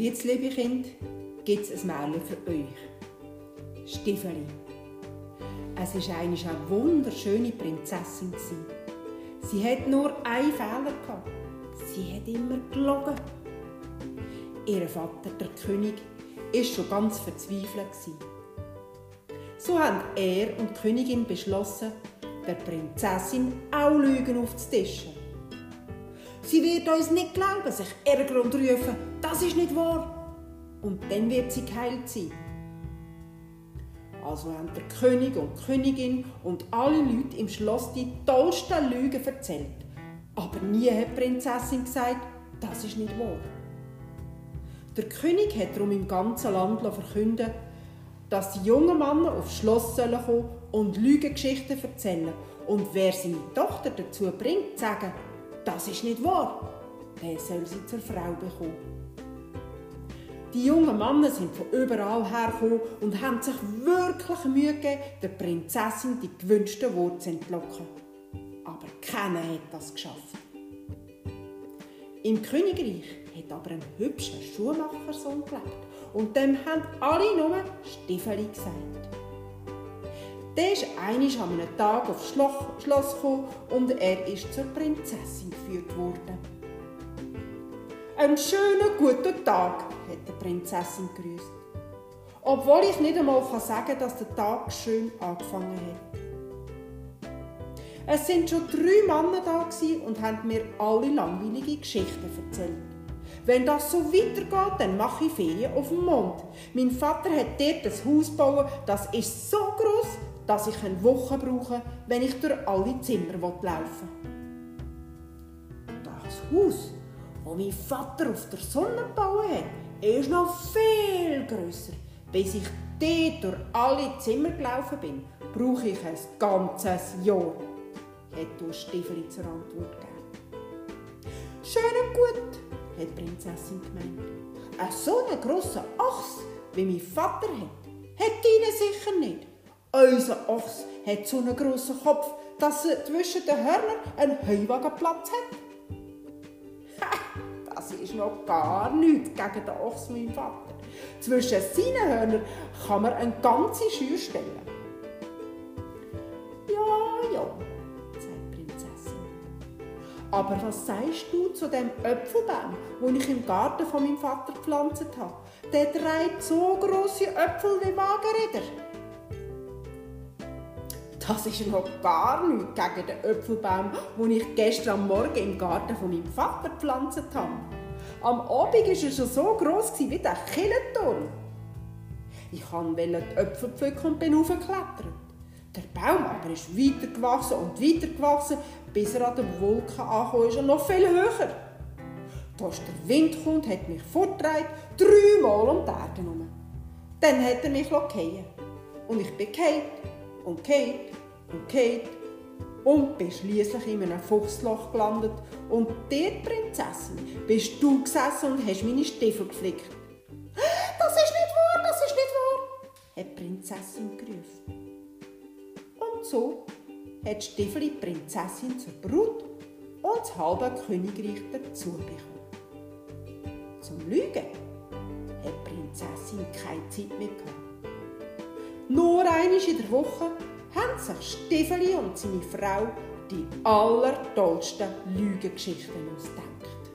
jetzt, liebe Kinder, gibt es ein Märchen für euch. Stiefeli. Es war eine wunderschöne Prinzessin. Sie hat nur einen Fehler. Sie hat immer gelogen. Ihr Vater, der König, war schon ganz verzweifelt. So haben er und die Königin beschlossen, der Prinzessin auch Lügen aufzutischen. Sie wird uns nicht glauben, sich ärgern und rufen, das ist nicht wahr. Und dann wird sie geheilt sein. Also haben der König und die Königin und alle Leute im Schloss die tollsten Lügen erzählt. Aber nie hat die Prinzessin gesagt, das ist nicht wahr. Der König hat darum im ganzen Land verkünden, dass die jungen Männer aufs Schloss kommen sollen und Lügengeschichten erzählen. Und wer seine Tochter dazu bringt, zu sagen, das ist nicht wahr, der soll sie zur Frau bekommen. Die jungen Männer sind von überall hergekommen und haben sich wirklich Mühe gegeben, der Prinzessin die gewünschten Worte zu entlocken. Aber keiner hat das geschafft. Im Königreich hat aber ein hübscher Schuhmachersohn gelebt und dem haben alle nur Stiefeli gesagt. Der ist einisch an einem Tag aufs Schloss gekommen und er ist zur Prinzessin geführt worden. Einen schönen guten Tag, hat die Prinzessin grüßt. Obwohl ich nicht einmal sagen kann, dass der Tag schön angefangen hat. Es sind schon drei Männer da und haben mir alle langweilige Geschichten erzählt. Wenn das so weitergeht, dann mache ich Ferien auf dem Mond. Mein Vater hat dort ein Haus gebaut, das ist so groß, dass ich eine Woche brauche, wenn ich durch alle Zimmer laufen will. Das Haus, das mein Vater auf der Sonne gebaut hat, ist noch viel grösser. Bis ich dort durch alle Zimmer gelaufen bin, brauche ich ein ganzes Jahr, hat du Stiefel zur Antwort gegeben. Schön und gut, hat die Prinzessin gemeint. Ein so einen grossen Ochs, wie mein Vater hat, hat deine sicher nicht. Unser Ochs hat so einen grossen Kopf, dass er zwischen den Hörnern einen Heuwagenplatz hat. Ha, das ist noch gar nichts gegen den Ochs meinem Vater. Zwischen seinen Hörnern kann man eine ganze Schür stellen. Ja, ja, sagt die Prinzessin. Aber was sagst du zu dem Äpfelbaum, den ich im Garten von meinem Vater gepflanzt habe? Der trägt so große Äpfel wie Wagenräder. Das ist noch gar nichts gegen den Äpfelbaum, den ich gestern Morgen im Garten von meinem Vater gepflanzt habe. Am Abend war er schon so gross wie der Killenturm. Ich wollte die Äpfel pflücken und bin hochgeklettert. Der Baum aber ist weiter gewachsen und weiter gewachsen, bis er an den Wolken angekommen ist und noch viel höher. Ist der Wind und hat mich fortgetragen, dreimal um die Erde herum. Dann hat er mich fallen Und ich bin gefallen und gefallen und gefallen und bin schließlich in einem Fuchsloch gelandet und dort, Prinzessin, bist du gesessen und hast meine Stiefel geflickt. Das ist nicht wahr, das ist nicht wahr, hat die Prinzessin gerufen. Und so hat Stiefel die Prinzessin zur Brut und das halbe Königreich dazu bekommen. Zum Lügen hat die Prinzessin keine Zeit mehr gehabt. Nur einmal in der Woche haben sich Stefeli und seine Frau die allertollsten Lügengeschichten ausgedacht.